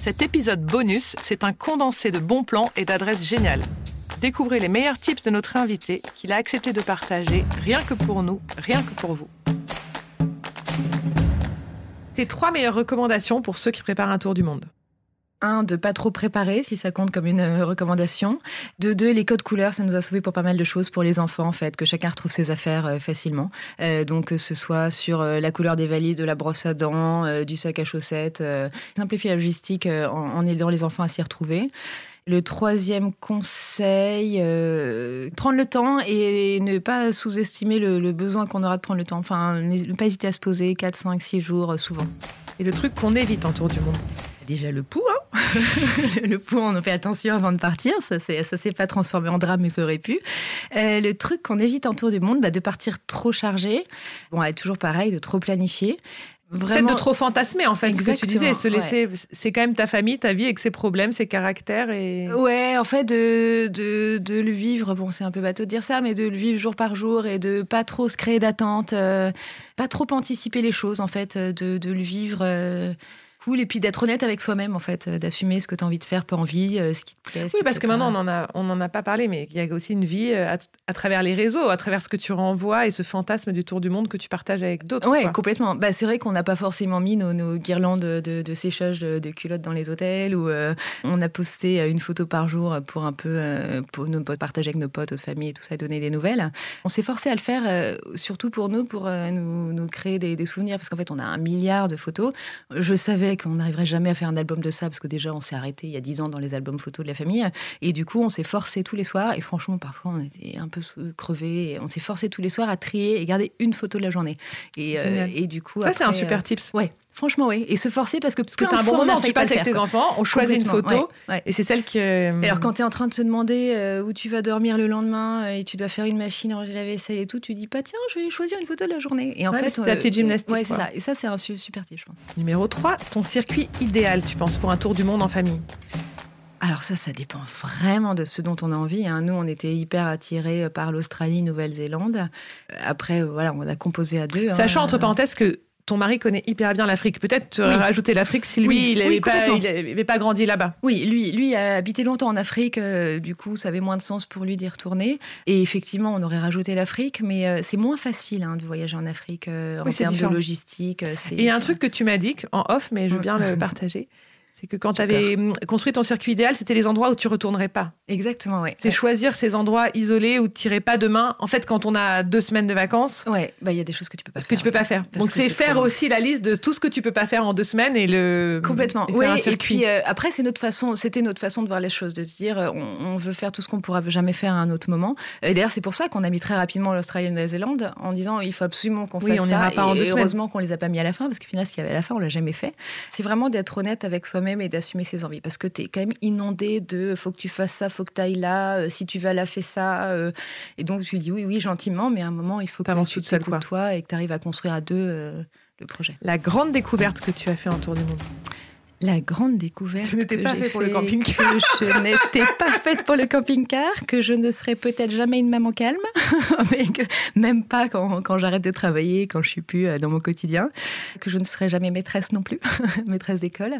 Cet épisode bonus, c'est un condensé de bons plans et d'adresses géniales. Découvrez les meilleurs tips de notre invité qu'il a accepté de partager rien que pour nous, rien que pour vous. Tes trois meilleures recommandations pour ceux qui préparent un tour du monde un, de pas trop préparer, si ça compte comme une euh, recommandation. De deux, les codes couleurs, ça nous a sauvé pour pas mal de choses pour les enfants, en fait, que chacun retrouve ses affaires euh, facilement. Euh, donc, que ce soit sur la couleur des valises, de la brosse à dents, du sac à chaussettes, simplifier la logistique en, aidant les enfants à s'y retrouver. Le troisième conseil, prendre le temps et ne pas sous-estimer le, le, besoin qu'on aura de prendre le temps. Enfin, ne pas hésiter à se poser 4, 5, 6 jours souvent. Et le truc qu'on évite en tour du monde déjà le pouls. Hein le pouls, on en fait attention avant de partir. Ça ne s'est pas transformé en drame, mais ça aurait pu. Euh, le truc qu'on évite en tour du monde, bah, de partir trop chargé. Bon, est toujours pareil, de trop planifier. Vraiment... Peut-être de trop fantasmer, en fait, ce que tu disais, se laisser, c'est quand même ta famille, ta vie avec ses problèmes, ses caractères et... Ouais, en fait, de, de, de le vivre, bon, c'est un peu bateau de dire ça, mais de le vivre jour par jour et de pas trop se créer d'attente, euh, pas trop anticiper les choses, en fait, de, de le vivre... Euh, cool. Et puis d'être honnête avec soi-même, en fait, euh, d'assumer ce que tu as envie de faire, pas envie, euh, ce qui te plaît. oui, parce que maintenant, on n'en a, on en a pas parlé, mais il y a aussi une vie euh, à, travers les réseaux, à travers ce que tu renvoies et ce fantasme du tour du monde que tu partages avec d'autres. Oui, complètement. Bah, c'est vrai qu'on n'a pas forcément mis nos, guirlandes de, séchage de, culottes dans les hôtels ou on a posté une photo par jour pour un peu pour nous partager avec nos potes, notre famille et tout ça, donner des nouvelles. On s'est forcé à le faire, surtout pour nous, pour nous, nous, créer des, des souvenirs, parce qu'en fait, on a un milliard de photos. Je savais qu'on n'arriverait jamais à faire un album de ça parce que déjà on s'est arrêté il y a dix ans dans les albums photos de la famille. Et du coup on s'est forcé tous les soirs et franchement parfois on était un peu crevés on s'est forcé tous les soirs à trier et garder une photo de la journée. Et, euh, et du coup ça c'est un super euh, tips. ouais Franchement, oui. Et se forcer parce que parce que c'est un bon moment. Tu passes avec tes enfants, on choisit une photo et c'est celle qui. Euh, alors quand tu es en train de te demander où tu vas dormir le lendemain et tu dois faire une machine, ranger la vaisselle et tout, tu dis pas tiens, je vais choisir une photo de la journée. Et en fait, c'est la petite gymnastique. Ouais, c'est ça. Et ça, c'est un super tip, je pense. Numéro 3, ton circuit idéal, tu penses, pour un tour du monde en famille? Alors ça, ça dépend vraiment de ce dont on a envie. Hein. Nous, on était hyper attirés par l'Australie, Nouvelle-Zélande. Après, voilà, on a composé à deux. Hein. Sachant, entre parenthèses, que ton mari connaît hyper bien l'Afrique. Peut-être rajouter l'Afrique si lui, il n'avait pas, grandi là-bas. Oui, lui, lui a habité longtemps en Afrique. Euh, du coup, ça avait moins de sens pour lui d'y retourner. Et effectivement, on aurait rajouté l'Afrique, mais euh, c'est moins facile hein, de voyager en Afrique euh, en termes de logistique. Et il y a un truc que tu m'as dit en off, mais je veux bien le partager. C'est que quand tu avais hum, construit ton circuit idéal, c'était les endroits où tu retournerais pas. Exactement, oui. C'est choisir ces endroits isolés où tu n'irais pas demain. En fait, quand on a deux semaines de vacances. Ouais, bah il y a des choses que tu peux pas faire. Que tu peux pas faire. Donc c'est faire aussi la liste de tout ce que tu peux pas faire en deux semaines et le. Complètement. oui. Et puis euh, après, c'est notre façon. C'était notre façon de voir les choses, de se dire euh, on, veut faire tout ce qu'on pourra jamais faire à un autre moment. Et d'ailleurs, c'est pour ça qu'on a mis très rapidement l'Australie et la Nouvelle-Zélande en disant il faut absolument qu'on fasse on ça. Pas et, heureusement qu'on les a pas mis à la fin parce que finalement, ce qu'il y avait à la fin, on l'a jamais fait. C'est vraiment d'être honnête avec soi-même et d'assumer ses envies parce que tu es quand même inondé de faut que tu fasses ça, faut que tu ailles là, euh, si tu vas là, fais ça. Euh. et donc tu dis oui, oui, gentiment, mais à un moment, il faut que tu t'écoutes toi et que tu arrives à construire à deux euh, le projet. La grande découverte que tu as fait en tour du monde la grande découverte. N'étais pas faite pour le camping-car. je n'étais pas faite pour le camping-car, que je ne serai peut-être jamais une maman calme, mais même pas quand, quand j'arrête de travailler, quand je suis plus dans mon quotidien, que je ne serai jamais maîtresse non plus, maîtresse d'école.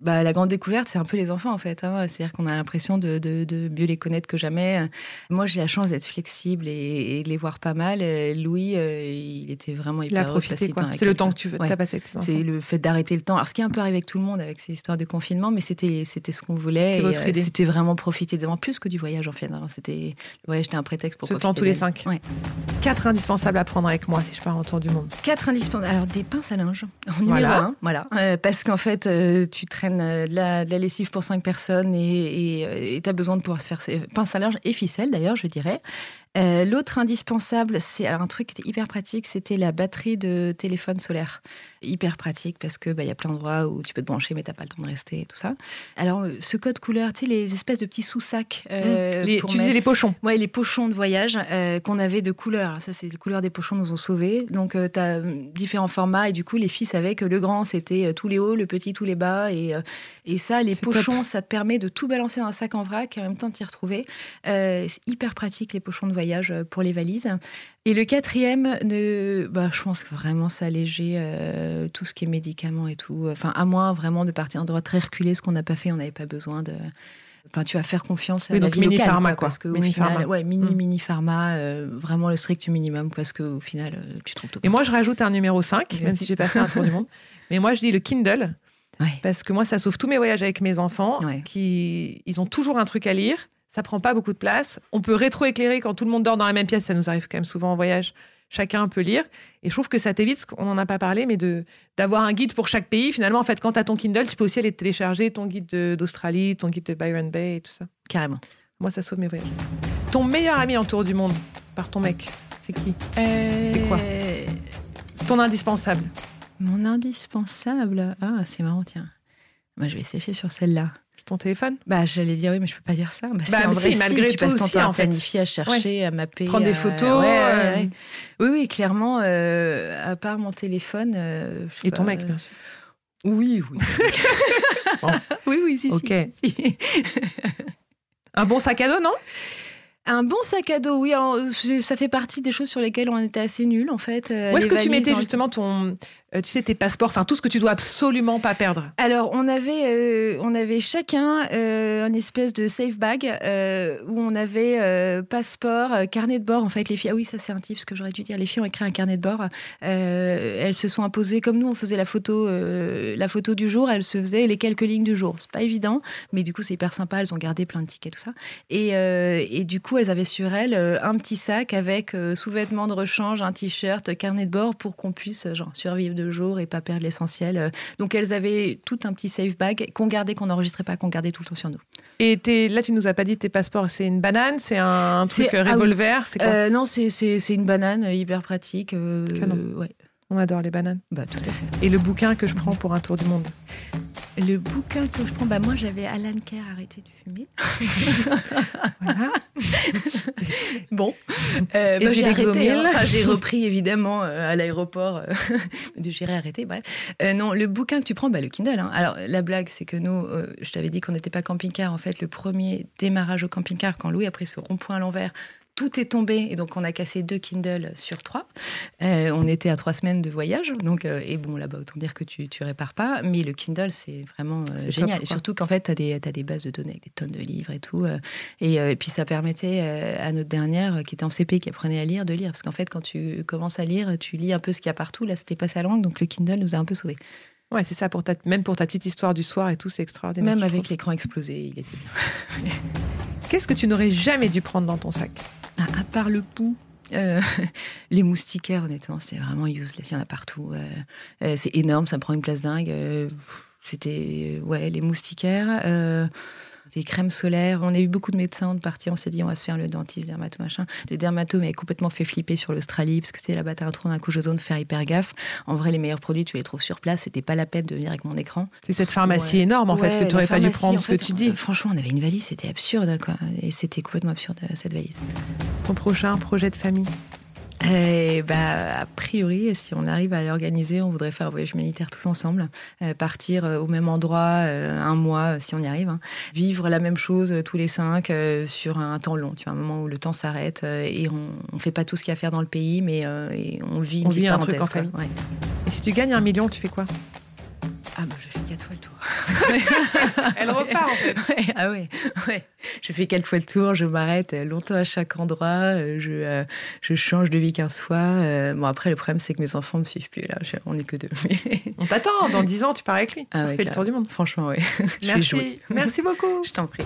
Bah, La grande découverte, c'est un peu les enfants, en fait. Hein. C'est-à-dire qu'on a l'impression de, de, mieux les connaître que jamais. Moi, j'ai la chance d'être flexible et, de les voir pas mal. Louis, euh, il était vraiment hyper profité, C'est le temps que tu veux, as passé avec tes enfants. C'est le fait d'arrêter le temps. Alors, ce qui est un peu arrivé avec tout le monde, avec ces histoires de confinement, mais c'était ce qu'on voulait. Euh, c'était vraiment profiter de plus que du voyage, en fait. Hein. C'était Le voyage, c'était un prétexte pour Ce temps tous les cinq. Quatre indispensables à prendre avec moi si je pars en tour du monde. Quatre indispensables. Alors, des pinces à linge, en numéro voilà. un. Voilà. parce qu'en fait, tu traînes euh, de la, lessive pour cinq personnes et tu as besoin de pouvoir se faire pince à linge et ficelle d'ailleurs, je dirais. Euh, l'autre indispensable, c'est alors un truc qui était hyper pratique, c'était la batterie de téléphone solaire. Hyper pratique parce que bah, y a plein d'endroits où tu peux te brancher mais t'as pas le temps de rester et tout ça. Alors euh, ce code couleur, tu sais les espèces de petits sous-sacs. Euh, mmh. tu disais les pochons. Ouais, les pochons de voyage qu'on avait de couleurs. ça c'est les couleurs des pochons nous ont sauvés. Donc tu as différents formats et du coup les filles savaient que le grand c'était tous les hauts, le petit tous les bas et, et ça les pochons ça te permet de tout balancer dans un sac en vrac et en même temps t'y retrouver. c'est hyper pratique les pochons de voyage euh, pour les valises. Et le quatrième, bah, je pense que vraiment ça alléger euh, tout ce qui est médicaments et tout. Enfin, à moins vraiment de partir en droit très reculé, ce qu'on n'a pas fait, on n'avait pas besoin de. Enfin, tu vas faire confiance à la vie mini pharma, quoi, parce que mini final, pharma. ouais, mini mm. mini pharma, euh, vraiment le strict minimum, parce qu'au final, tu trouves tout. Et moi, je rajoute un numéro 5, même si j'ai pas fait un tour du monde. Mais moi, je dis le Kindle. Parce que moi, ça sauve tous mes voyages avec mes enfants, qui ils ont toujours un truc à lire ça prend pas beaucoup de place. On peut rétroéclairer quand tout le monde dort dans la même pièce. Ça nous arrive quand même souvent en voyage. Chacun peut lire. Et je trouve que ça t'évite, on n'en a pas parlé, mais de d'avoir un guide pour chaque pays. Finalement, en fait, quand tu as ton Kindle, tu peux aussi aller télécharger ton guide d'Australie, ton guide de Byron Bay et tout ça. Carrément. Moi, ça sauve mes voyages. Ton meilleur ami en tour du monde, par ton mec, c'est qui? Euh, C'est quoi? Ton indispensable Mon indispensable? Ah, c'est marrant, tiens. Moi, je vais sécher sur celle-là ton téléphone? Bah, j'allais dire oui, mais je peux pas dire ça. Bah, bah en vrai, malgré tu tout, passes ton temps à planifier, à chercher, à mapper, prendre des photos. Euh. Oui, oui, clairement. Euh, à part mon téléphone. Euh, Et ton mec, bien sûr. Oui, oui. Oui, oui, si, Ok. si. Un bon sac à dos, non? Un bon sac à dos, oui. ça fait partie des choses sur lesquelles on était assez nuls, en fait. Où est-ce que tu mettais justement ton, euh, tu sais, tes passeports, enfin tout ce que tu dois absolument pas perdre Alors, on avait, euh, on avait chacun euh, un espèce de safe bag où on avait passeport, carnet de bord. En fait, les filles, ah oui, ça c'est un tip, ce que j'aurais dû dire. Les filles ont écrit un carnet de bord. elles se sont imposées, comme nous, on faisait la photo, la photo du jour, elles se faisaient les quelques lignes du jour. C'est pas évident, mais du coup, c'est hyper sympa. Elles ont gardé plein de tickets, tout ça. Et, et du coup, elles avaient sur elles un petit sac avec sous-vêtements de rechange, un t-shirt, carnet de bord pour qu'on puisse genre, survivre de jour et pas perdre l'essentiel. Euh, donc elles avaient tout un petit safe bag qu'on gardait, qu'on n'enregistrait pas, qu'on gardait tout le temps sur nous. Et là, tu nous as pas dit tes passeports, c'est une banane, c'est un, truc ah revolver, c'est quoi euh, Non, c'est une banane hyper pratique. Euh, ouais. On adore les bananes. Bah, tout à fait. Et le bouquin que je prends pour un tour du monde Le bouquin que je prends, bah moi j'avais Alan Kerr arrêté de fumer. voilà. bon, euh, bah, j'ai arrêté. Hein. j'ai repris évidemment euh, à l'aéroport euh, de gérer arrêter. Bref, non, le bouquin que tu prends, bah, le Kindle. Hein. Alors la blague, c'est que nous, je t'avais dit qu'on n'était pas camping-car. En fait, le premier démarrage au camping-car, quand Louis a pris ce rond-point à l'envers, tout est tombé et donc on a cassé deux Kindle sur trois. Euh, on était à trois semaines de voyage, donc euh, et bon là-bas autant dire que tu tu répares pas, mais le Kindle c'est vraiment euh, génial et surtout qu'en fait tu as des as des bases de données avec des tonnes de livres et tout et, puis ça permettait à notre dernière qui était en CP qui apprenait à lire de lire parce qu'en fait quand tu commences à lire tu lis un peu ce qu'il y a partout là c'était pas sa langue donc le Kindle nous a un peu sauvés. Ouais, c'est ça, pour ta, même pour ta petite histoire du soir et tout, c'est extraordinaire. Même avec l'écran explosé, il était bien. Qu'est-ce que tu n'aurais jamais dû prendre dans ton sac? À part le pouls, euh, les moustiquaires, honnêtement, c'est vraiment useless. Il y en a partout. Euh, euh, c'est énorme, ça prend une place dingue. C'était, ouais, les moustiquaires des crèmes solaires. On a eu beaucoup de médecins de partie. On s'est dit, on va se faire le dentiste, dermato, machin. Le dermato m'avait complètement fait flipper sur l'Australie, parce que c'est là-bas, t'as un trou d'un couche ozone, faire hyper gaffe. En vrai, les meilleurs produits, tu les trouves sur place. C'était pas la peine de venir avec mon écran. C'est cette pharmacie énorme, en fait, que tu aurais fallu prendre ce que tu dis. Franchement, on avait une valise, c'était absurde, quoi. Et c'était complètement absurde, cette valise. Ton prochain projet de famille? Eh bah, a priori, si on arrive à l'organiser, on voudrait faire un voyage humanitaire tous ensemble, euh, partir euh, au même endroit euh, un mois si on y arrive, hein. vivre la même chose tous les cinq sur un temps long, tu vois, un moment où le temps s'arrête et on, ne fait pas tout ce qu'il y a à faire dans le pays, mais on vit une on vit un truc en famille. Et si tu gagnes un million, tu fais quoi? Ah bah je fais quatre fois le tour. Elle repart en fait. ah ouais, ouais. Je fais quatre fois le tour, je m'arrête longtemps à chaque endroit, je, je change de vie 15 fois. Bon après le problème c'est que mes enfants me suivent plus là, on n'est que deux. On t'attend, dans 10 ans tu pars avec lui. Ah ouais, fais le tour du monde. Franchement ouais. Merci. Merci beaucoup. Je t'en prie.